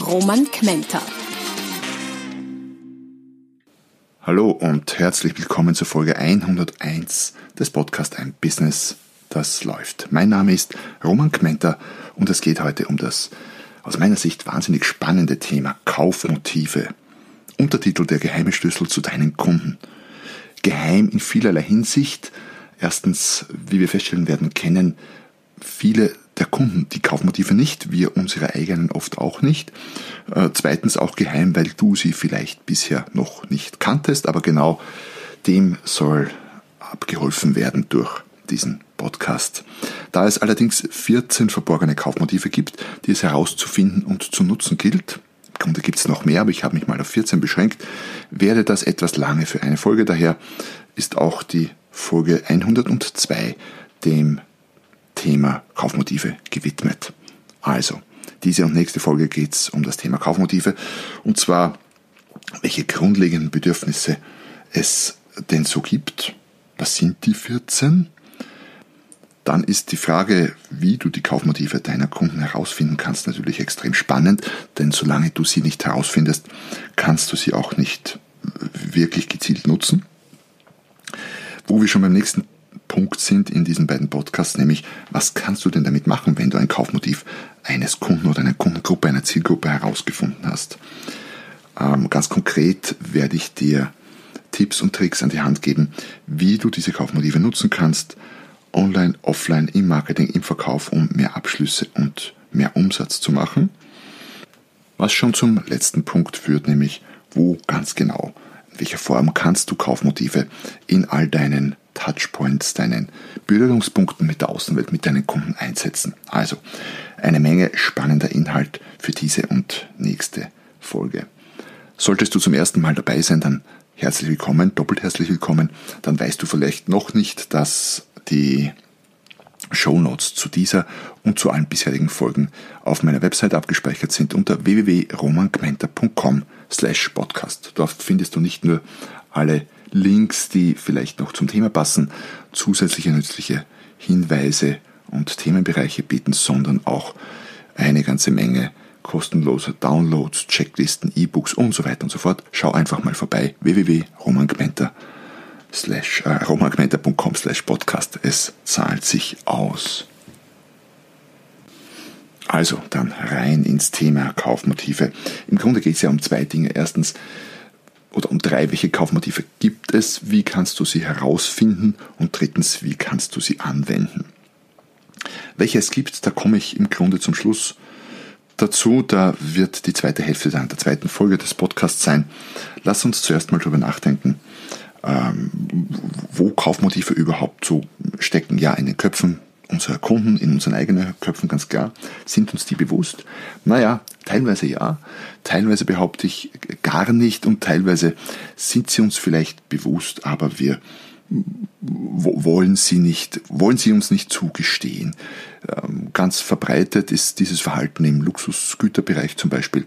Roman Kmenter. Hallo und herzlich willkommen zur Folge 101 des Podcasts Ein Business, das läuft. Mein Name ist Roman Kmenter und es geht heute um das aus meiner Sicht wahnsinnig spannende Thema Kaufmotive. Untertitel Der geheime Schlüssel zu deinen Kunden. Geheim in vielerlei Hinsicht. Erstens, wie wir feststellen werden, kennen viele der Kunden die Kaufmotive nicht, wir unsere eigenen oft auch nicht. Äh, zweitens auch geheim, weil du sie vielleicht bisher noch nicht kanntest, aber genau dem soll abgeholfen werden durch diesen Podcast. Da es allerdings 14 verborgene Kaufmotive gibt, die es herauszufinden und zu nutzen gilt, im Grunde gibt es noch mehr, aber ich habe mich mal auf 14 beschränkt, wäre das etwas lange für eine Folge. Daher ist auch die Folge 102 dem Thema Kaufmotive gewidmet. Also, diese und nächste Folge geht es um das Thema Kaufmotive und zwar, welche grundlegenden Bedürfnisse es denn so gibt. Was sind die 14? Dann ist die Frage, wie du die Kaufmotive deiner Kunden herausfinden kannst, natürlich extrem spannend, denn solange du sie nicht herausfindest, kannst du sie auch nicht wirklich gezielt nutzen. Wo wir schon beim nächsten Punkt sind in diesen beiden Podcasts, nämlich was kannst du denn damit machen, wenn du ein Kaufmotiv eines Kunden oder einer Kundengruppe, einer Zielgruppe herausgefunden hast. Ähm, ganz konkret werde ich dir Tipps und Tricks an die Hand geben, wie du diese Kaufmotive nutzen kannst, online, offline, im Marketing, im Verkauf, um mehr Abschlüsse und mehr Umsatz zu machen. Was schon zum letzten Punkt führt, nämlich wo ganz genau, in welcher Form kannst du Kaufmotive in all deinen Touchpoints, deinen Berührungspunkten mit der Außenwelt, mit deinen Kunden einsetzen. Also eine Menge spannender Inhalt für diese und nächste Folge. Solltest du zum ersten Mal dabei sein, dann herzlich willkommen, doppelt herzlich willkommen. Dann weißt du vielleicht noch nicht, dass die Show Notes zu dieser und zu allen bisherigen Folgen auf meiner Website abgespeichert sind unter www.romangmenta.com slash podcast. Dort findest du nicht nur alle Links, die vielleicht noch zum Thema passen, zusätzliche nützliche Hinweise und Themenbereiche bieten, sondern auch eine ganze Menge kostenloser Downloads, Checklisten, E-Books und so weiter und so fort. Schau einfach mal vorbei www.romangmenta.com äh, slash podcast. Es zahlt sich aus. Also dann rein ins Thema Kaufmotive. Im Grunde geht es ja um zwei Dinge. Erstens, oder um drei, welche Kaufmotive gibt es, wie kannst du sie herausfinden und drittens, wie kannst du sie anwenden. Welche es gibt, da komme ich im Grunde zum Schluss dazu. Da wird die zweite Hälfte dann der zweiten Folge des Podcasts sein. Lass uns zuerst mal darüber nachdenken, ähm, wo Kaufmotive überhaupt so stecken. Ja, in den Köpfen unserer Kunden, in unseren eigenen Köpfen ganz klar. Sind uns die bewusst? Naja, teilweise ja, teilweise behaupte ich gar nicht und teilweise sind sie uns vielleicht bewusst, aber wir wollen sie nicht, wollen sie uns nicht zugestehen. Ähm, ganz verbreitet ist dieses Verhalten im Luxusgüterbereich zum Beispiel.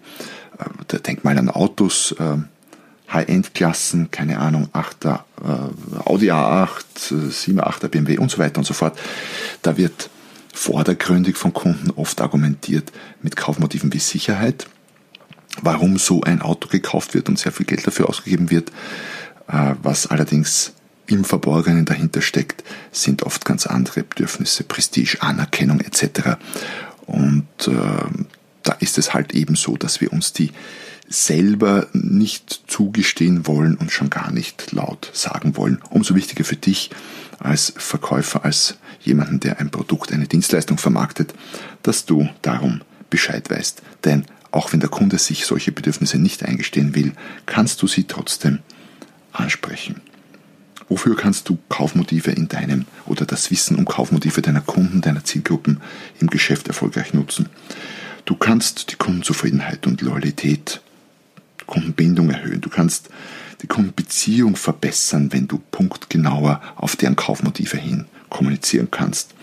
Ähm, da denkt mal an Autos, ähm, High-End-Klassen, keine Ahnung, 8er äh, Audi A8, 7er, 8er BMW und so weiter und so fort. Da wird vordergründig von Kunden oft argumentiert mit Kaufmotiven wie Sicherheit, warum so ein Auto gekauft wird und sehr viel Geld dafür ausgegeben wird. Äh, was allerdings im Verborgenen dahinter steckt, sind oft ganz andere Bedürfnisse, Prestige, Anerkennung etc. Und äh, da ist es halt eben so, dass wir uns die selber nicht zugestehen wollen und schon gar nicht laut sagen wollen. Umso wichtiger für dich als Verkäufer, als jemanden, der ein Produkt, eine Dienstleistung vermarktet, dass du darum Bescheid weißt. Denn auch wenn der Kunde sich solche Bedürfnisse nicht eingestehen will, kannst du sie trotzdem ansprechen. Wofür kannst du Kaufmotive in deinem oder das Wissen um Kaufmotive deiner Kunden, deiner Zielgruppen im Geschäft erfolgreich nutzen? Du kannst die Kundenzufriedenheit und Loyalität, Kundenbindung erhöhen. Du kannst die Kundenbeziehung verbessern, wenn du punktgenauer auf deren Kaufmotive hin kommunizieren kannst.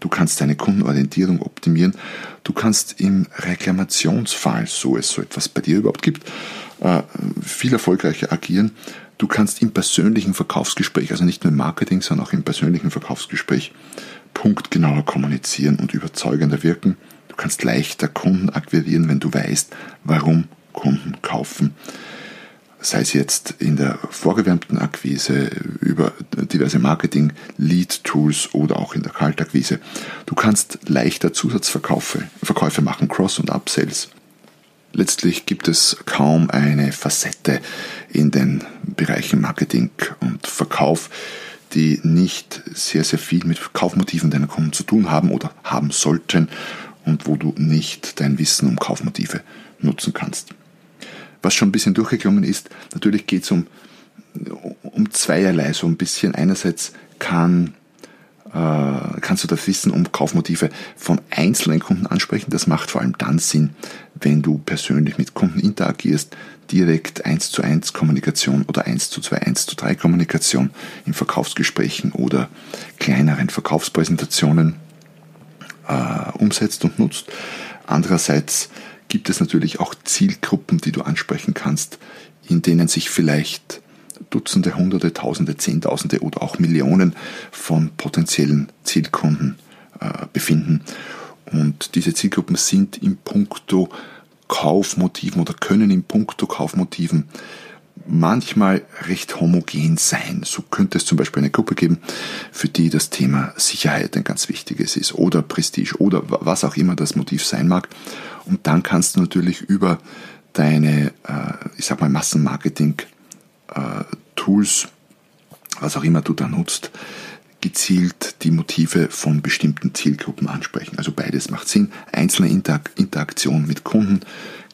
Du kannst deine Kundenorientierung optimieren. Du kannst im Reklamationsfall, so es so etwas bei dir überhaupt gibt, äh, viel erfolgreicher agieren. Du kannst im persönlichen Verkaufsgespräch, also nicht nur im Marketing, sondern auch im persönlichen Verkaufsgespräch, punktgenauer kommunizieren und überzeugender wirken. Du kannst leichter Kunden akquirieren, wenn du weißt, warum Kunden kaufen sei es jetzt in der vorgewärmten Akquise über diverse Marketing-Lead-Tools oder auch in der Kaltakquise. Du kannst leichter Zusatzverkäufe Verkäufe machen, Cross- und Upsells. Letztlich gibt es kaum eine Facette in den Bereichen Marketing und Verkauf, die nicht sehr, sehr viel mit Kaufmotiven deiner Kunden zu tun haben oder haben sollten und wo du nicht dein Wissen um Kaufmotive nutzen kannst was schon ein bisschen durchgeklungen ist, natürlich geht es um, um zweierlei so ein bisschen. Einerseits kann, äh, kannst du das Wissen um Kaufmotive von einzelnen Kunden ansprechen. Das macht vor allem dann Sinn, wenn du persönlich mit Kunden interagierst, direkt 1 zu 1 Kommunikation oder 1 zu 2, 1 zu 3 Kommunikation in Verkaufsgesprächen oder kleineren Verkaufspräsentationen äh, umsetzt und nutzt. Andererseits gibt es natürlich auch Zielgruppen, die du ansprechen kannst, in denen sich vielleicht Dutzende, Hunderte, Tausende, Zehntausende oder auch Millionen von potenziellen Zielkunden äh, befinden. Und diese Zielgruppen sind im Punkto Kaufmotiven oder können im Punkto Kaufmotiven manchmal recht homogen sein. So könnte es zum Beispiel eine Gruppe geben, für die das Thema Sicherheit ein ganz wichtiges ist oder Prestige oder was auch immer das Motiv sein mag. Und dann kannst du natürlich über deine, äh, ich sag mal, Massenmarketing-Tools, was auch immer du da nutzt, gezielt die Motive von bestimmten Zielgruppen ansprechen. Also beides macht Sinn. Einzelne Interaktion mit Kunden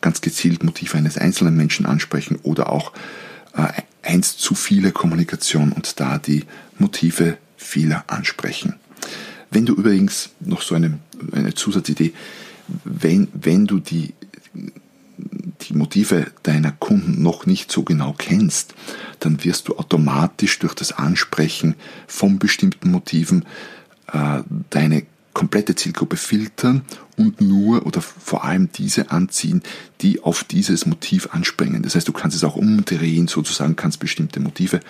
ganz gezielt Motive eines einzelnen Menschen ansprechen oder auch äh, eins zu viele Kommunikation und da die Motive vieler ansprechen. Wenn du übrigens noch so eine, eine Zusatzidee, wenn, wenn du die, die Motive deiner Kunden noch nicht so genau kennst, dann wirst du automatisch durch das Ansprechen von bestimmten Motiven äh, deine komplette Zielgruppe filtern und nur oder vor allem diese anziehen, die auf dieses Motiv anspringen. Das heißt, du kannst es auch umdrehen, sozusagen kannst bestimmte Motive,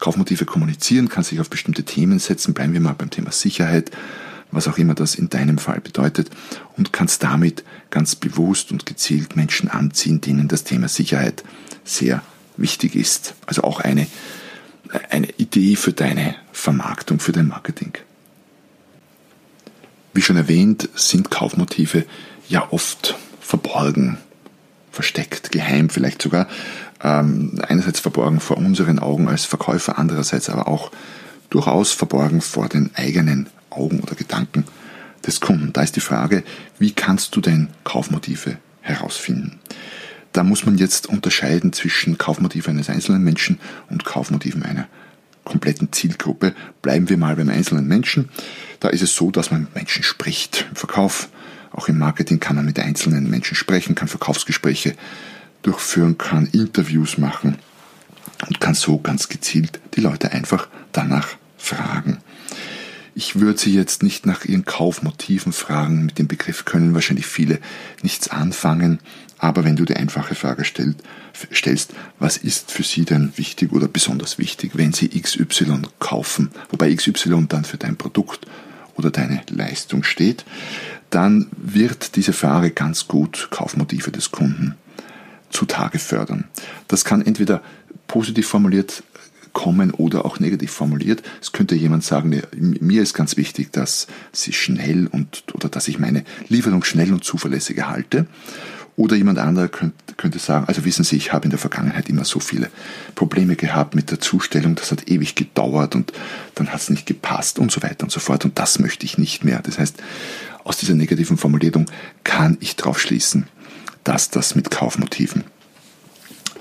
Kaufmotive kommunizieren, kannst dich auf bestimmte Themen setzen. Bleiben wir mal beim Thema Sicherheit, was auch immer das in deinem Fall bedeutet und kannst damit ganz bewusst und gezielt Menschen anziehen, denen das Thema Sicherheit sehr wichtig ist. Also auch eine, eine Idee für deine Vermarktung, für dein Marketing. Wie schon erwähnt, sind Kaufmotive ja oft verborgen, versteckt, geheim vielleicht sogar. Ähm, einerseits verborgen vor unseren Augen als Verkäufer, andererseits aber auch durchaus verborgen vor den eigenen Augen oder Gedanken des Kunden. Da ist die Frage, wie kannst du denn Kaufmotive herausfinden? Da muss man jetzt unterscheiden zwischen Kaufmotiven eines einzelnen Menschen und Kaufmotiven einer kompletten Zielgruppe. Bleiben wir mal beim einzelnen Menschen. Da ist es so, dass man mit Menschen spricht. Im Verkauf, auch im Marketing kann man mit einzelnen Menschen sprechen, kann Verkaufsgespräche durchführen, kann Interviews machen und kann so ganz gezielt die Leute einfach danach fragen. Ich würde Sie jetzt nicht nach Ihren Kaufmotiven fragen. Mit dem Begriff können wahrscheinlich viele nichts anfangen. Aber wenn du die einfache Frage stellt, stellst, was ist für Sie denn wichtig oder besonders wichtig, wenn Sie XY kaufen, wobei XY dann für dein Produkt oder deine Leistung steht, dann wird diese Frage ganz gut Kaufmotive des Kunden zutage fördern. Das kann entweder positiv formuliert kommen oder auch negativ formuliert. Es könnte jemand sagen, mir ist ganz wichtig, dass sie schnell und oder dass ich meine Lieferung schnell und zuverlässig erhalte. Oder jemand anderer könnte, könnte sagen, also wissen Sie, ich habe in der Vergangenheit immer so viele Probleme gehabt mit der Zustellung, das hat ewig gedauert und dann hat es nicht gepasst und so weiter und so fort und das möchte ich nicht mehr. Das heißt, aus dieser negativen Formulierung kann ich darauf schließen, dass das mit Kaufmotiven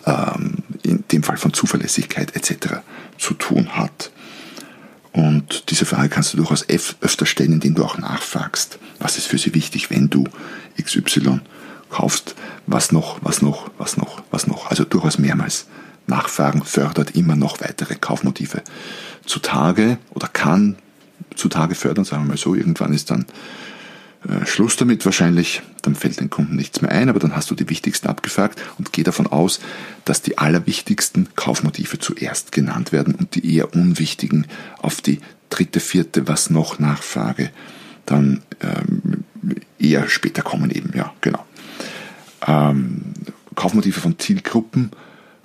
ähm, in dem Fall von Zuverlässigkeit etc. zu tun hat. Und diese Frage kannst du durchaus öfter stellen, indem du auch nachfragst, was ist für sie wichtig, wenn du XY kaufst, was noch, was noch, was noch, was noch. Also durchaus mehrmals nachfragen fördert immer noch weitere Kaufmotive zutage oder kann zutage fördern, sagen wir mal so. Irgendwann ist dann äh, Schluss damit wahrscheinlich, dann fällt den Kunden nichts mehr ein, aber dann hast du die wichtigsten abgefragt und geh davon aus, dass die allerwichtigsten Kaufmotive zuerst genannt werden und die eher unwichtigen auf die dritte, vierte, was noch Nachfrage dann ähm, eher später kommen eben, ja, genau. Ähm, Kaufmotive von Zielgruppen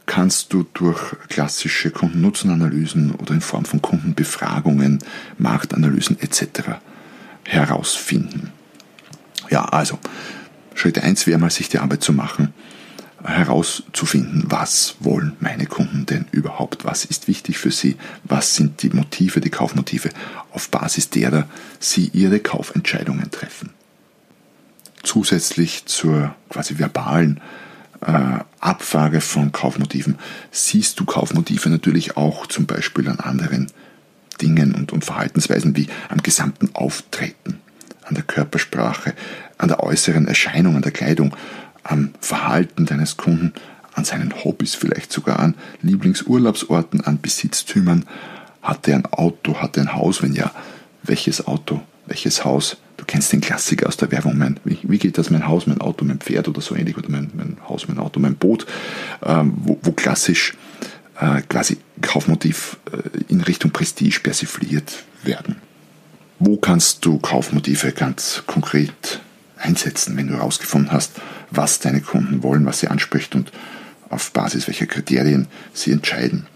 kannst du durch klassische Kundennutzenanalysen oder in Form von Kundenbefragungen, Marktanalysen etc. herausfinden. Ja, also Schritt 1 wäre mal, sich die Arbeit zu machen, herauszufinden, was wollen meine Kunden denn überhaupt, was ist wichtig für sie, was sind die Motive, die Kaufmotive, auf Basis derer sie ihre Kaufentscheidungen treffen. Zusätzlich zur quasi verbalen äh, Abfrage von Kaufmotiven siehst du Kaufmotive natürlich auch zum Beispiel an anderen Dingen und, und Verhaltensweisen wie am gesamten Auftreten an der Körpersprache, an der äußeren Erscheinung, an der Kleidung, am Verhalten deines Kunden, an seinen Hobbys, vielleicht sogar an Lieblingsurlaubsorten, an Besitztümern. Hat er ein Auto, hat er ein Haus? Wenn ja, welches Auto, welches Haus? Du kennst den Klassiker aus der Werbung, mein, wie, wie, geht das, mein Haus, mein Auto, mein Pferd oder so ähnlich, oder mein, mein Haus, mein Auto, mein Boot, ähm, wo, wo, klassisch äh, quasi Kaufmotiv äh, in Richtung Prestige persifliert werden. Wo kannst du Kaufmotive ganz konkret einsetzen, wenn du herausgefunden hast, was deine Kunden wollen, was sie anspricht und auf Basis welcher Kriterien sie entscheiden?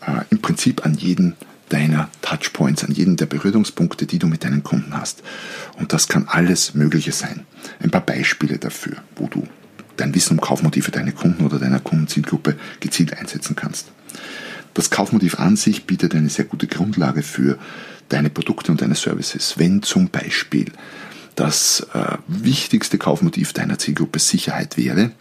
Äh, Im Prinzip an jeden deiner Touchpoints, an jeden der Berührungspunkte, die du mit deinen Kunden hast. Und das kann alles Mögliche sein. Ein paar Beispiele dafür, wo du dein Wissen um Kaufmotive deiner Kunden oder deiner Kundenzielgruppe gezielt einsetzen kannst. Das Kaufmotiv an sich bietet eine sehr gute Grundlage für deine Produkte und deine Services. Wenn zum Beispiel das äh, wichtigste Kaufmotiv deiner Zielgruppe Sicherheit wäre,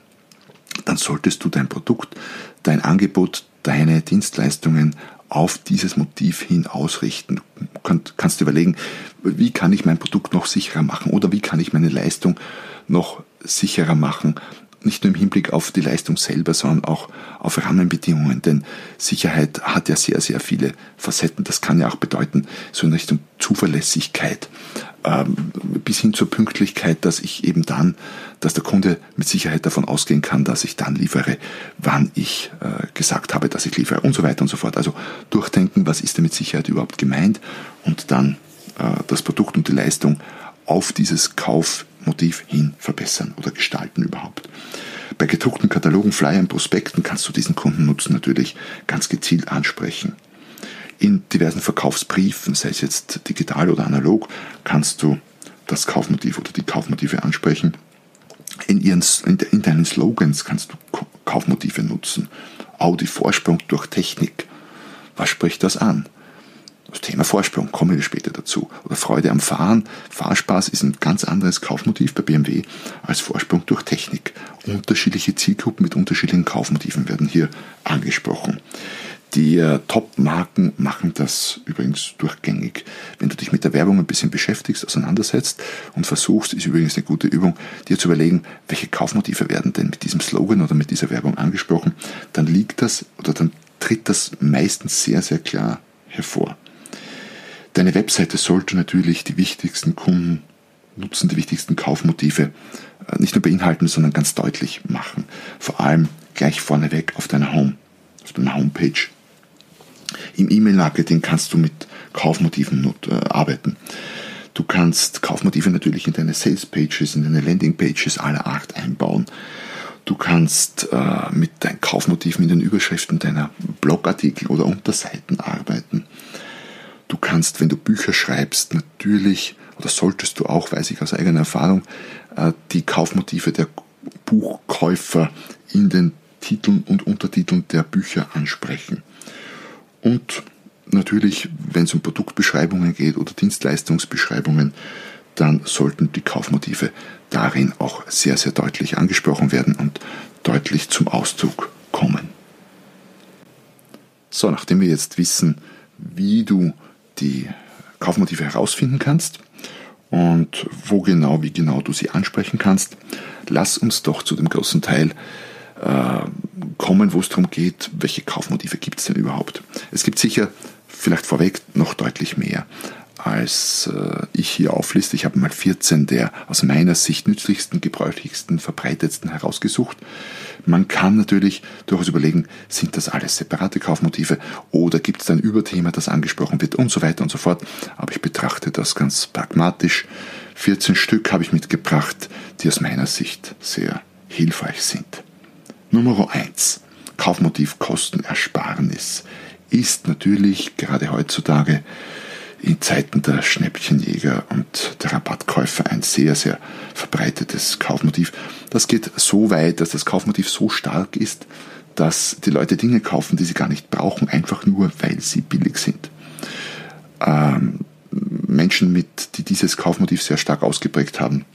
dann solltest du dein Produkt, dein Angebot, deine Dienstleistungen auf dieses Motiv hin ausrichten. Du kannst überlegen, wie kann ich mein Produkt noch sicherer machen oder wie kann ich meine Leistung noch sicherer machen nicht nur im Hinblick auf die Leistung selber, sondern auch auf Rahmenbedingungen. Denn Sicherheit hat ja sehr, sehr viele Facetten. Das kann ja auch bedeuten, so in Richtung Zuverlässigkeit ähm, bis hin zur Pünktlichkeit, dass ich eben dann, dass der Kunde mit Sicherheit davon ausgehen kann, dass ich dann liefere, wann ich äh, gesagt habe, dass ich liefere und so weiter und so fort. Also durchdenken, was ist denn mit Sicherheit überhaupt gemeint und dann äh, das Produkt und die Leistung auf dieses Kaufmotiv hin verbessern oder gestalten überhaupt. Bei gedruckten Katalogen, Flyern, Prospekten kannst du diesen Kundennutzen natürlich ganz gezielt ansprechen. In diversen Verkaufsbriefen, sei es jetzt digital oder analog, kannst du das Kaufmotiv oder die Kaufmotive ansprechen. In, ihren, in deinen Slogans kannst du Kaufmotive nutzen. Audi Vorsprung durch Technik. Was spricht das an? Das Thema Vorsprung, kommen wir später dazu. Oder Freude am Fahren. Fahrspaß ist ein ganz anderes Kaufmotiv bei BMW als Vorsprung durch Technik. Unterschiedliche Zielgruppen mit unterschiedlichen Kaufmotiven werden hier angesprochen. Die äh, Top-Marken machen das übrigens durchgängig. Wenn du dich mit der Werbung ein bisschen beschäftigst, auseinandersetzt und versuchst, ist übrigens eine gute Übung, dir zu überlegen, welche Kaufmotive werden denn mit diesem Slogan oder mit dieser Werbung angesprochen, dann liegt das oder dann tritt das meistens sehr, sehr klar hervor. Deine Webseite sollte natürlich die wichtigsten Kunden nutzen, die wichtigsten Kaufmotive äh, nicht nur beinhalten, sondern ganz deutlich machen. Vor allem gleich vorneweg auf deiner Home, auf deiner Homepage. Im E-Mail-Marketing kannst du mit Kaufmotiven äh, arbeiten. Du kannst Kaufmotive natürlich in deine Sales-Pages, in deine Landing-Pages aller Art einbauen. Du kannst äh, mit deinen Kaufmotiven in den Überschriften deiner Blogartikel oder Unterseiten arbeiten. Du kannst, wenn du Bücher schreibst, natürlich, oder solltest du auch, weiß ich aus eigener Erfahrung, äh, die Kaufmotive der Buchkäufer in den Titeln und Untertiteln der Bücher ansprechen. Und natürlich, wenn es um Produktbeschreibungen geht oder Dienstleistungsbeschreibungen, dann sollten die Kaufmotive darin auch sehr, sehr deutlich angesprochen werden und deutlich zum Ausdruck kommen. So, nachdem wir jetzt wissen, wie du die Kaufmotive herausfinden kannst und wo genau, wie genau du sie ansprechen kannst, lass uns doch zu dem großen Teil äh, kommen, wo es darum geht, welche Kaufmotive gibt es denn überhaupt. Es gibt sicher vielleicht vorweg noch deutlich mehr als äh, ich hier aufliste. Ich habe mal 14 der aus meiner Sicht nützlichsten, gebräuchlichsten, verbreitetsten herausgesucht. Man kann natürlich durchaus überlegen, sind das alles separate Kaufmotive oder gibt es ein Überthema, das angesprochen wird und so weiter und so fort. Aber ich betrachte das ganz pragmatisch. 14 Stück habe ich mitgebracht, die aus meiner Sicht sehr hilfreich sind. Nummer 1. Kaufmotiv Kostenersparnis ist natürlich gerade heutzutage in Zeiten der Schnäppchenjäger und der Rabattkäufer ein sehr, sehr verbreitetes Kaufmotiv. Das geht so weit, dass das Kaufmotiv so stark ist, dass die Leute Dinge kaufen, die sie gar nicht brauchen, einfach nur, weil sie billig sind. Ähm, Menschen, mit, die dieses Kaufmotiv sehr stark ausgeprägt haben,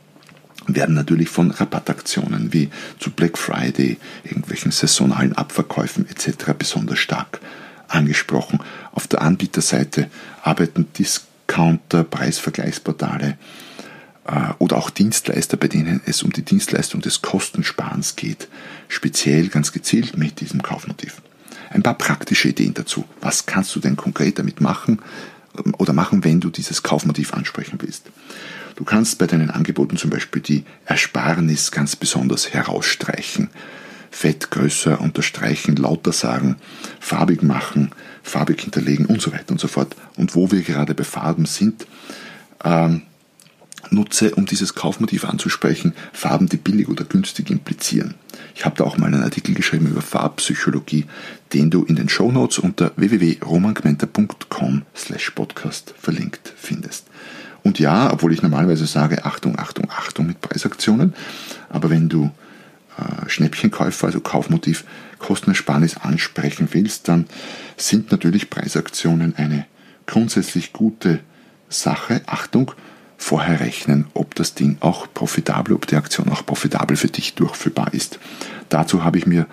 werden natürlich von Rabattaktionen wie zu Black Friday, irgendwelchen saisonalen Abverkäufen etc. besonders stark angesprochen. Auf der Anbieterseite arbeiten Discounter, Preisvergleichsportale äh, oder auch Dienstleister, bei denen es um die Dienstleistung des Kostensparens geht, speziell ganz gezielt mit diesem Kaufmotiv. Ein paar praktische Ideen dazu. Was kannst du denn konkret damit machen ähm, oder machen, wenn du dieses Kaufmotiv ansprechen willst? Du kannst bei deinen Angeboten zum Beispiel die Ersparnis ganz besonders herausstreichen. Fett größer unterstreichen, lauter sagen, farbig machen, farbig hinterlegen und so weiter und so fort. Und wo wir gerade bei Farben sind, ähm, nutze, um dieses Kaufmotiv anzusprechen, Farben, die billig oder günstig implizieren. Ich habe da auch mal einen Artikel geschrieben über Farbpsychologie, den du in den Show Notes unter www.romangmenta.com slash podcast verlinkt findest. Und ja, obwohl ich normalerweise sage, Achtung, Achtung, Achtung mit Preisaktionen, aber wenn du Schnäppchenkäufer, also Kaufmotiv, Kostenersparnis ansprechen willst, dann sind natürlich Preisaktionen eine grundsätzlich gute Sache. Achtung, vorher rechnen, ob das Ding auch profitabel, ob die Aktion auch profitabel für dich durchführbar ist. Dazu habe ich mir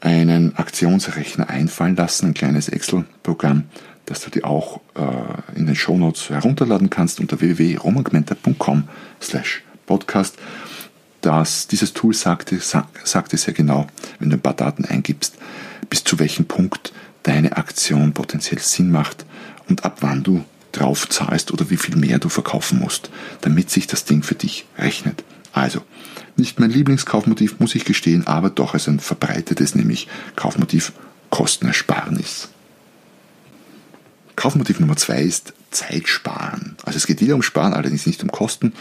einen Aktionsrechner einfallen lassen, ein kleines Excel-Programm, das du dir auch äh, in den Shownotes herunterladen kannst unter www.romangmenta.com slash podcast dass dieses Tool sagte, sagte sehr genau, wenn du ein paar Daten eingibst, bis zu welchem Punkt deine Aktion potenziell Sinn macht und ab wann du drauf zahlst oder wie viel mehr du verkaufen musst, damit sich das Ding für dich rechnet. Also, nicht mein Lieblingskaufmotiv, muss ich gestehen, aber doch als ein verbreitetes, nämlich Kaufmotiv Kostenersparnis. Kaufmotiv Nummer zwei ist Zeit sparen. Also es geht wieder um Sparen, allerdings nicht um Kosten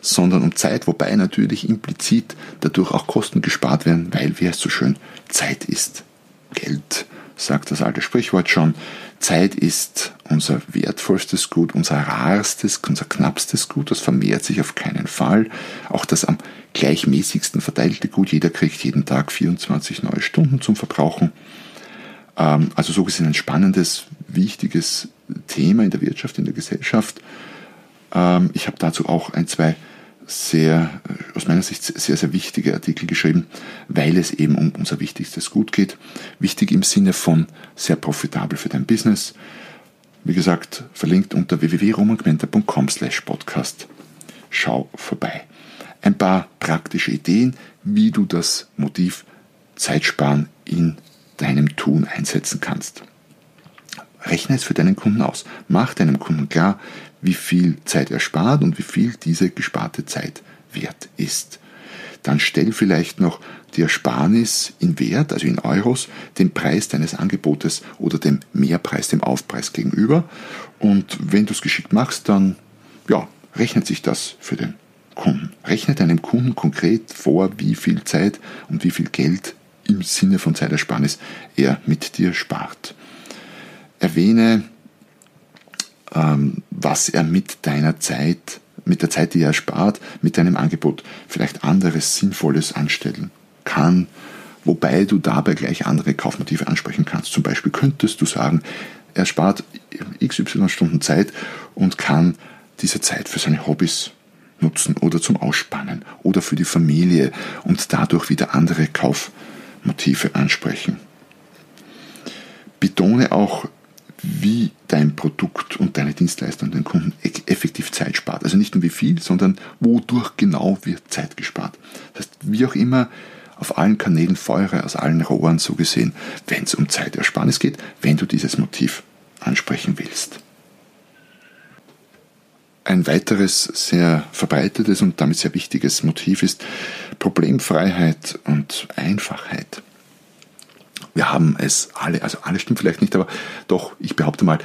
sondern um Zeit, wobei natürlich implizit dadurch auch Kosten gespart werden, weil, wie es so schön, Zeit ist Geld, sagt das alte Sprichwort schon. Zeit ist unser wertvollstes Gut, unser rarstes, unser knappstes Gut, das vermehrt sich auf keinen Fall. Auch das am gleichmäßigsten verteilte Gut, jeder kriegt jeden Tag 24 neue Stunden zum Verbrauchen. Ähm, also so gesehen ein spannendes, wichtiges Thema in der Wirtschaft, in der Gesellschaft. Ähm, ich habe dazu auch ein, zwei sehr, äh, aus meiner Sicht sehr, sehr wichtige Artikel geschrieben, weil es eben um unser wichtigstes Gut geht. Wichtig im Sinne von sehr profitabel für dein Business. Wie gesagt, verlinkt unter www.romangmenta.com slash podcast. Schau vorbei. Ein paar praktische Ideen, wie du das Motiv Zeitsparen in deinem Tun einsetzen kannst. Rechne es für deinen Kunden aus. Mach deinem Kunden klar, wie viel Zeit er spart und wie viel diese gesparte Zeit wert ist. Dann stell vielleicht noch die Ersparnis in Wert, also in Euros, dem Preis deines Angebotes oder dem Mehrpreis, dem Aufpreis gegenüber. Und wenn du es geschickt machst, dann ja, rechnet sich das für den Kunden. Rechne deinem Kunden konkret vor, wie viel Zeit und wie viel Geld im Sinne von Zeitersparnis er mit dir spart. Erwähne was er mit deiner Zeit, mit der Zeit, die er spart, mit deinem Angebot vielleicht anderes Sinnvolles anstellen kann, wobei du dabei gleich andere Kaufmotive ansprechen kannst. Zum Beispiel könntest du sagen, er spart XY Stunden Zeit und kann diese Zeit für seine Hobbys nutzen oder zum Ausspannen oder für die Familie und dadurch wieder andere Kaufmotive ansprechen. Betone auch wie dein Produkt und deine Dienstleistung den Kunden effektiv Zeit spart. Also nicht nur wie viel, sondern wodurch genau wird Zeit gespart. Das heißt, wie auch immer, auf allen Kanälen feuere aus allen Rohren so gesehen, wenn es um Zeitersparnis geht, wenn du dieses Motiv ansprechen willst. Ein weiteres sehr verbreitetes und damit sehr wichtiges Motiv ist Problemfreiheit und Einfachheit. Wir haben es alle, also alle stimmt vielleicht nicht, aber doch, ich behaupte mal,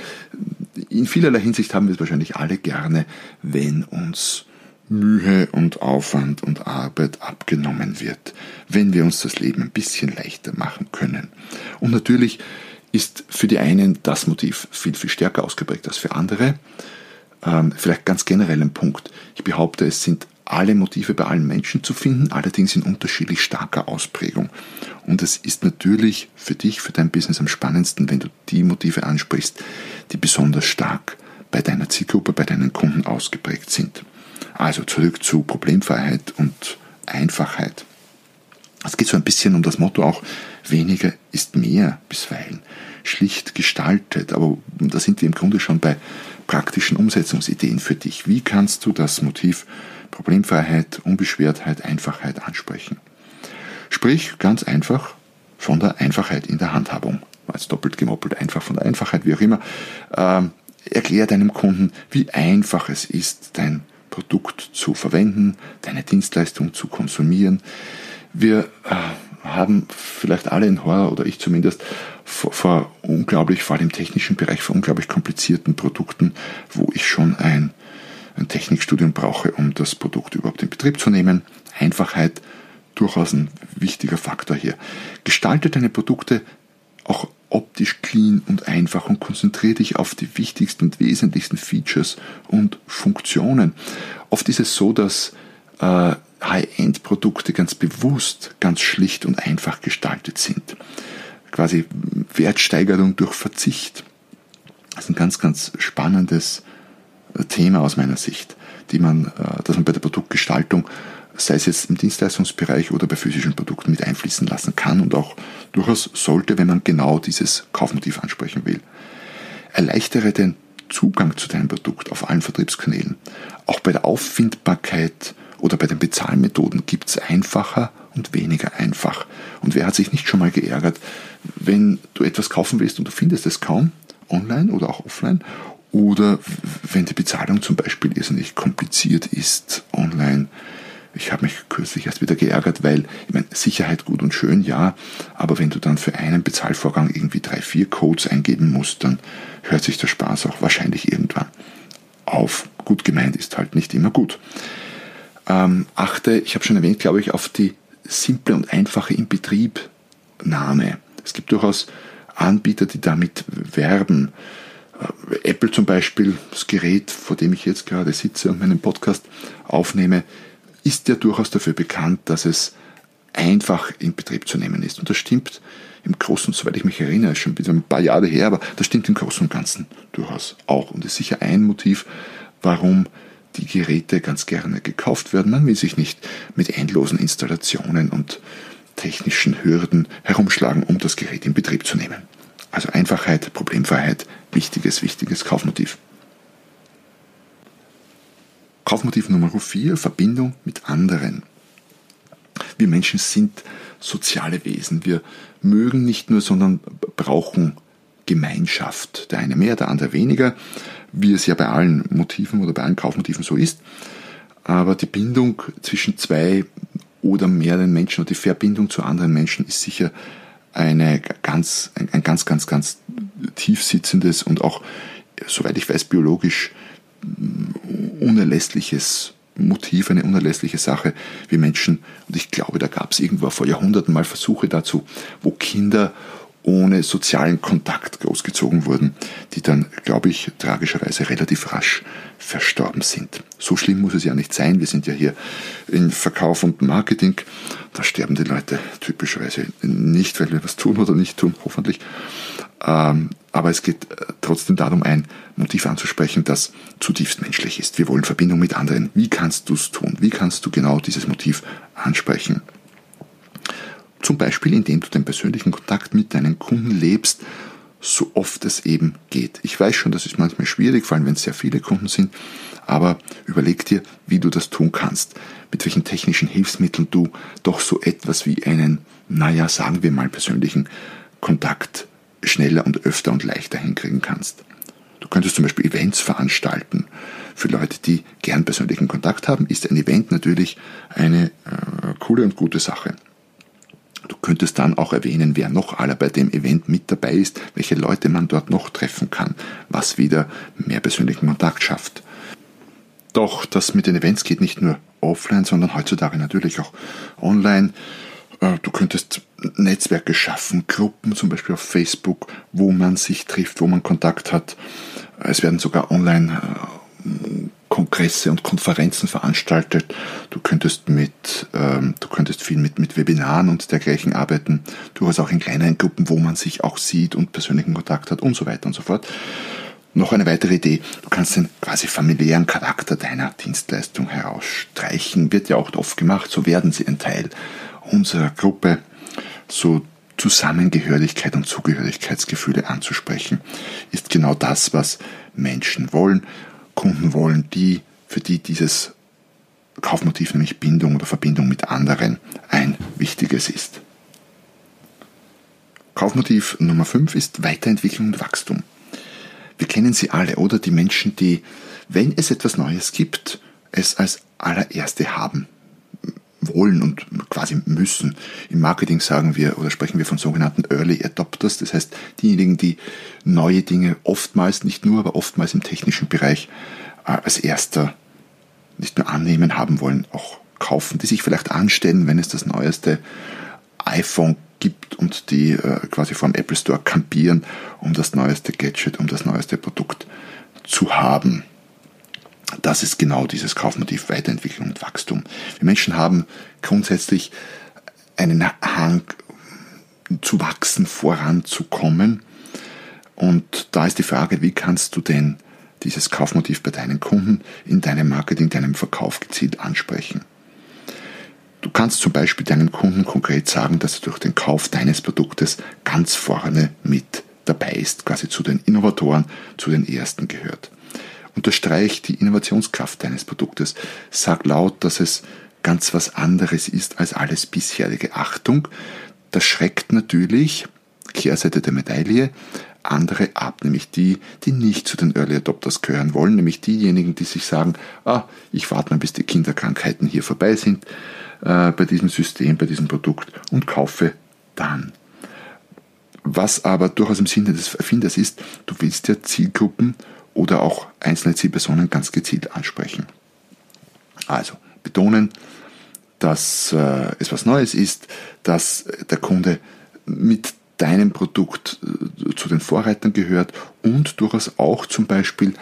in vielerlei Hinsicht haben wir es wahrscheinlich alle gerne, wenn uns Mühe und Aufwand und Arbeit abgenommen wird, wenn wir uns das Leben ein bisschen leichter machen können. Und natürlich ist für die einen das Motiv viel, viel stärker ausgeprägt als für andere. Ähm, vielleicht ganz generell ein Punkt. Ich behaupte, es sind alle Motive bei allen Menschen zu finden, allerdings in unterschiedlich starker Ausprägung. Und es ist natürlich für dich, für dein Business am spannendsten, wenn du die Motive ansprichst, die besonders stark bei deiner Zielgruppe, bei deinen Kunden ausgeprägt sind. Also zurück zu Problemfreiheit und Einfachheit. Es geht so ein bisschen um das Motto auch, weniger ist mehr bisweilen. Schlicht gestaltet, aber da sind wir im Grunde schon bei praktischen Umsetzungsideen für dich. Wie kannst du das Motiv Problemfreiheit, Unbeschwertheit, Einfachheit ansprechen? Sprich ganz einfach von der Einfachheit in der Handhabung. Als doppelt gemoppelt, einfach von der Einfachheit, wie auch immer. Ähm, erklär deinem Kunden, wie einfach es ist, dein Produkt zu verwenden, deine Dienstleistung zu konsumieren. Wir äh, haben vielleicht alle in Horror oder ich zumindest vor, vor unglaublich, vor allem im technischen Bereich, vor unglaublich komplizierten Produkten, wo ich schon ein, ein Technikstudium brauche, um das Produkt überhaupt in Betrieb zu nehmen. Einfachheit durchaus ein wichtiger Faktor hier. Gestalte deine Produkte auch optisch clean und einfach und konzentriere dich auf die wichtigsten und wesentlichsten Features und Funktionen. Oft ist es so, dass äh, High-End-Produkte ganz bewusst, ganz schlicht und einfach gestaltet sind. Quasi Wertsteigerung durch Verzicht. Das ist ein ganz, ganz spannendes Thema aus meiner Sicht, die man, äh, dass man bei der Produktgestaltung, sei es jetzt im Dienstleistungsbereich oder bei physischen Produkten mit einfließen lassen kann und auch durchaus sollte, wenn man genau dieses Kaufmotiv ansprechen will. Erleichtere den Zugang zu deinem Produkt auf allen Vertriebskanälen. Auch bei der Auffindbarkeit oder bei den Bezahlmethoden gibt es einfacher und weniger einfach. Und wer hat sich nicht schon mal geärgert, wenn du etwas kaufen willst und du findest es kaum, online oder auch offline, oder wenn die Bezahlung zum Beispiel irrsinnig kompliziert ist, online. Ich habe mich kürzlich erst wieder geärgert, weil, ich meine, Sicherheit gut und schön, ja, aber wenn du dann für einen Bezahlvorgang irgendwie drei, vier Codes eingeben musst, dann hört sich der Spaß auch wahrscheinlich irgendwann auf. Gut gemeint ist halt nicht immer gut. Ähm, achte, ich habe schon erwähnt, glaube ich, auf die simple und einfache Inbetriebnahme. Es gibt durchaus Anbieter, die damit werben. Äh, Apple zum Beispiel, das Gerät, vor dem ich jetzt gerade sitze und meinen Podcast aufnehme, ist ja durchaus dafür bekannt, dass es einfach in Betrieb zu nehmen ist. Und das stimmt im Großen, soweit ich mich erinnere, schon ein paar Jahre her, aber das stimmt im Großen und Ganzen durchaus auch. Und ist sicher ein Motiv, warum die Geräte ganz gerne gekauft werden. Man will sich nicht mit endlosen Installationen und technischen Hürden herumschlagen, um das Gerät in Betrieb zu nehmen. Also Einfachheit, Problemfreiheit, wichtiges, wichtiges Kaufmotiv. Kaufmotiv Nummer 4, Verbindung mit anderen. Wir Menschen sind soziale Wesen. Wir mögen nicht nur, sondern brauchen Gemeinschaft. Der eine mehr, der andere weniger wie es ja bei allen Motiven oder bei allen Kaufmotiven so ist. Aber die Bindung zwischen zwei oder mehreren Menschen und die Verbindung zu anderen Menschen ist sicher eine ganz, ein, ganz, ganz, ganz tief sitzendes und auch, soweit ich weiß, biologisch unerlässliches Motiv, eine unerlässliche Sache, wie Menschen, und ich glaube, da gab es irgendwo vor Jahrhunderten mal Versuche dazu, wo Kinder ohne sozialen Kontakt großgezogen wurden, die dann, glaube ich, tragischerweise relativ rasch verstorben sind. So schlimm muss es ja nicht sein. Wir sind ja hier in Verkauf und Marketing. Da sterben die Leute typischerweise nicht, weil wir was tun oder nicht tun, hoffentlich. Ähm, aber es geht äh, trotzdem darum, ein Motiv anzusprechen, das zutiefst menschlich ist. Wir wollen Verbindung mit anderen. Wie kannst du es tun? Wie kannst du genau dieses Motiv ansprechen? Zum Beispiel, indem du den persönlichen Kontakt mit deinen Kunden lebst, so oft es eben geht. Ich weiß schon, das ist manchmal schwierig, vor allem wenn es sehr viele Kunden sind, aber überleg dir, wie du das tun kannst, mit welchen technischen Hilfsmitteln du doch so etwas wie einen, naja, sagen wir mal persönlichen Kontakt schneller und öfter und leichter hinkriegen kannst. Du könntest zum Beispiel Events veranstalten. Für Leute, die gern persönlichen Kontakt haben, ist ein Event natürlich eine äh, coole und gute Sache. Du könntest dann auch erwähnen, wer noch alle bei dem Event mit dabei ist, welche Leute man dort noch treffen kann, was wieder mehr persönlichen Kontakt schafft. Doch das mit den Events geht nicht nur offline, sondern heutzutage natürlich auch online. Äh, du könntest Netzwerke schaffen, Gruppen zum Beispiel auf Facebook, wo man sich trifft, wo man Kontakt hat. Es werden sogar online äh, Kongresse und Konferenzen veranstaltet. Du könntest mit, ähm, du könntest viel mit, mit Webinaren und dergleichen arbeiten. Durchaus auch in kleineren Gruppen, wo man sich auch sieht und persönlichen Kontakt hat und so weiter und so fort. Noch eine weitere Idee, du kannst den quasi familiären Charakter deiner Dienstleistung herausstreichen. Wird ja auch oft gemacht, so werden sie ein Teil unserer Gruppe. So Zusammengehörigkeit und Zugehörigkeitsgefühle anzusprechen, ist genau das, was Menschen wollen. Kunden wollen, die, für die dieses Kaufmotiv, nämlich Bindung oder Verbindung mit anderen, ein wichtiges ist. Kaufmotiv Nummer 5 ist Weiterentwicklung und Wachstum. Wir kennen sie alle, oder? Die Menschen, die, wenn es etwas Neues gibt, es als allererste haben wollen und quasi müssen. Im Marketing sagen wir oder sprechen wir von sogenannten Early Adopters, das heißt diejenigen, die neue Dinge oftmals, nicht nur, aber oftmals im technischen Bereich äh, als erster nicht nur annehmen, haben wollen, auch kaufen, die sich vielleicht anstellen, wenn es das neueste iPhone gibt und die äh, quasi vom Apple Store campieren, um das neueste Gadget, um das neueste Produkt zu haben das ist genau dieses Kaufmotiv Weiterentwicklung und Wachstum. Wir Menschen haben grundsätzlich einen Hang zu wachsen, voranzukommen. Und da ist die Frage, wie kannst du denn dieses Kaufmotiv bei deinen Kunden in deinem Marketing, deinem Verkauf gezielt ansprechen? Du kannst zum Beispiel deinen Kunden konkret sagen, dass er durch den Kauf deines Produktes ganz vorne mit dabei ist, quasi zu den Innovatoren, zu den Ersten gehört. Unterstreich die Innovationskraft deines Produktes. Sag laut, dass es ganz was anderes ist als alles bisherige. Achtung, das schreckt natürlich, Kehrseite der Medaille, andere ab, nämlich die, die nicht zu den Early Adopters gehören wollen, nämlich diejenigen, die sich sagen, ah, ich warte mal, bis die Kinderkrankheiten hier vorbei sind äh, bei diesem System, bei diesem Produkt und kaufe dann. Was aber durchaus im Sinne des Erfinders ist, du willst ja Zielgruppen oder auch einzelne Zielpersonen ganz gezielt ansprechen. Also betonen, dass äh, es was Neues ist, dass der Kunde mit deinem Produkt äh, zu den Vorreitern gehört und durchaus auch zum Beispiel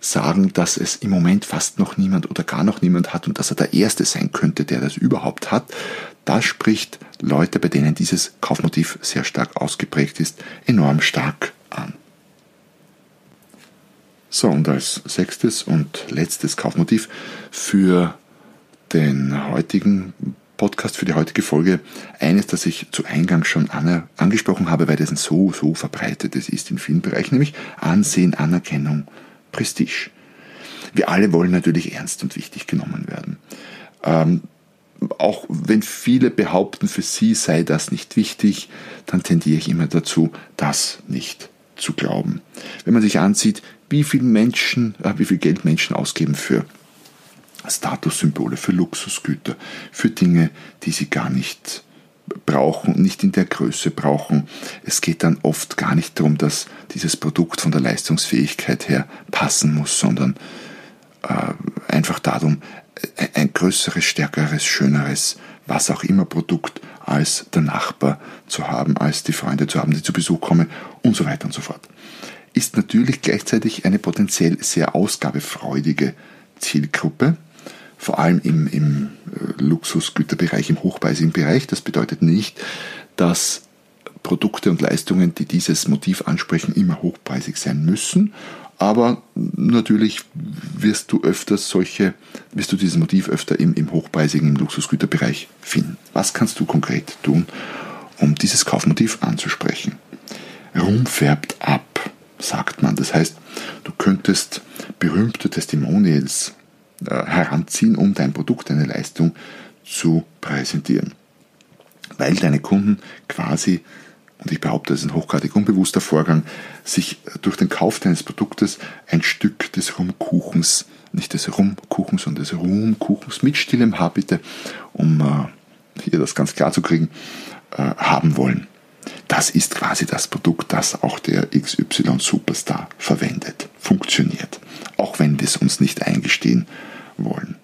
sagen, dass es im Moment fast noch niemand oder gar noch niemand hat und dass er der Erste sein könnte, der das überhaupt hat. Das spricht Leute, bei denen dieses Kaufmotiv sehr stark ausgeprägt ist, enorm stark. So, und als sechstes und letztes Kaufmotiv für den heutigen Podcast, für die heutige Folge, eines, das ich zu Eingang schon angesprochen habe, weil das ein so, so verbreitetes ist in vielen Bereichen, nämlich Ansehen, Anerkennung, Prestige. Wir alle wollen natürlich ernst und wichtig genommen werden. Ähm, auch wenn viele behaupten, für sie sei das nicht wichtig, dann tendiere ich immer dazu, das nicht zu glauben. Wenn man sich ansieht, wie viel Menschen, äh, wie viel Geld Menschen ausgeben für Statussymbole, für Luxusgüter, für Dinge, die sie gar nicht brauchen, nicht in der Größe brauchen. Es geht dann oft gar nicht darum, dass dieses Produkt von der Leistungsfähigkeit her passen muss, sondern äh, einfach darum, ein größeres, stärkeres, schöneres, was auch immer Produkt als der Nachbar zu haben, als die Freunde zu haben, die zu Besuch kommen und so weiter und so fort ist natürlich gleichzeitig eine potenziell sehr ausgabefreudige Zielgruppe, vor allem im, im äh, Luxusgüterbereich, im hochpreisigen Bereich. Das bedeutet nicht, dass Produkte und Leistungen, die dieses Motiv ansprechen, immer hochpreisig sein müssen. Aber natürlich wirst du öfter solche, wirst du dieses Motiv öfter im, im hochpreisigen, im Luxusgüterbereich finden. Was kannst du konkret tun, um dieses Kaufmotiv anzusprechen? Rum färbt ab, sagt man. Das heißt, du könntest berühmte Testimonials äh, heranziehen, um dein Produkt, deine Leistung zu präsentieren. Weil deine Kunden quasi, und ich behaupte, das ist ein hochgradig unbewusster Vorgang, sich durch den Kauf deines Produktes ein Stück des Rumkuchens, nicht des Rumkuchens, sondern des Rumkuchens mit stillem Haar bitte, um äh, hier das ganz klar zu kriegen, äh, haben wollen. Das ist quasi das Produkt, das auch der XY Superstar verwendet. Funktioniert. Auch wenn wir es uns nicht eingestehen wollen.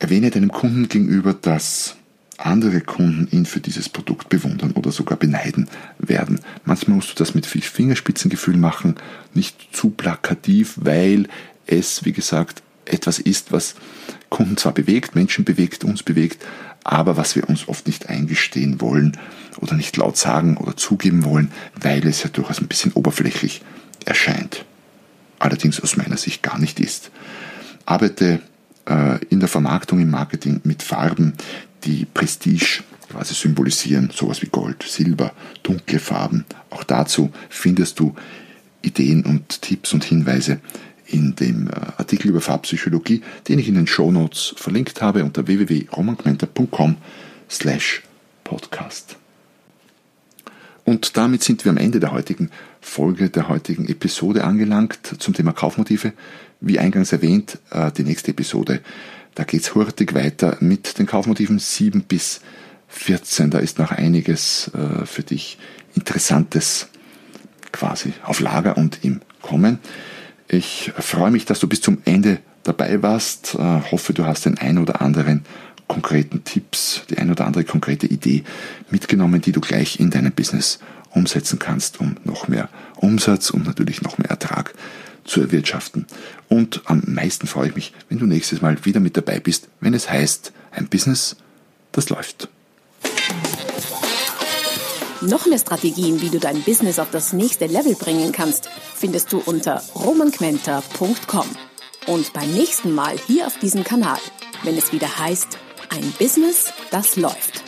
Erwähne deinem Kunden gegenüber, dass andere Kunden ihn für dieses Produkt bewundern oder sogar beneiden werden. Manchmal musst du das mit viel Fingerspitzengefühl machen, nicht zu plakativ, weil es, wie gesagt, etwas ist, was Kunden zwar bewegt, Menschen bewegt, uns bewegt, aber was wir uns oft nicht eingestehen wollen oder nicht laut sagen oder zugeben wollen, weil es ja durchaus ein bisschen oberflächlich erscheint. Allerdings aus meiner Sicht gar nicht ist. Arbeite äh, in der Vermarktung, im Marketing mit Farben, die Prestige quasi symbolisieren, sowas wie Gold, Silber, dunkle Farben. Auch dazu findest du Ideen und Tipps und Hinweise in dem äh, Artikel über Farbpsychologie, den ich in den Show Notes verlinkt habe unter www.romankmenter.com slash podcast. Und damit sind wir am Ende der heutigen Folge, der heutigen Episode angelangt zum Thema Kaufmotive. Wie eingangs erwähnt, äh, die nächste Episode, da geht es hurtig weiter mit den Kaufmotiven 7 bis 14. Da ist noch einiges äh, für dich Interessantes quasi auf Lager und im Kommen. Ich freue mich, dass du bis zum Ende dabei warst. Äh, hoffe, du hast den ein oder anderen konkreten Tipps, die ein oder andere konkrete Idee mitgenommen, die du gleich in deinem Business umsetzen kannst, um noch mehr Umsatz und natürlich noch mehr Ertrag zu erwirtschaften. Und am meisten freue ich mich, wenn du nächstes Mal wieder mit dabei bist, wenn es heißt, ein Business, das läuft. Noch mehr Strategien, wie du dein Business auf das nächste Level bringen kannst, findest du unter romanquenter.com. Und beim nächsten Mal hier auf diesem Kanal, wenn es wieder heißt, ein Business, das läuft.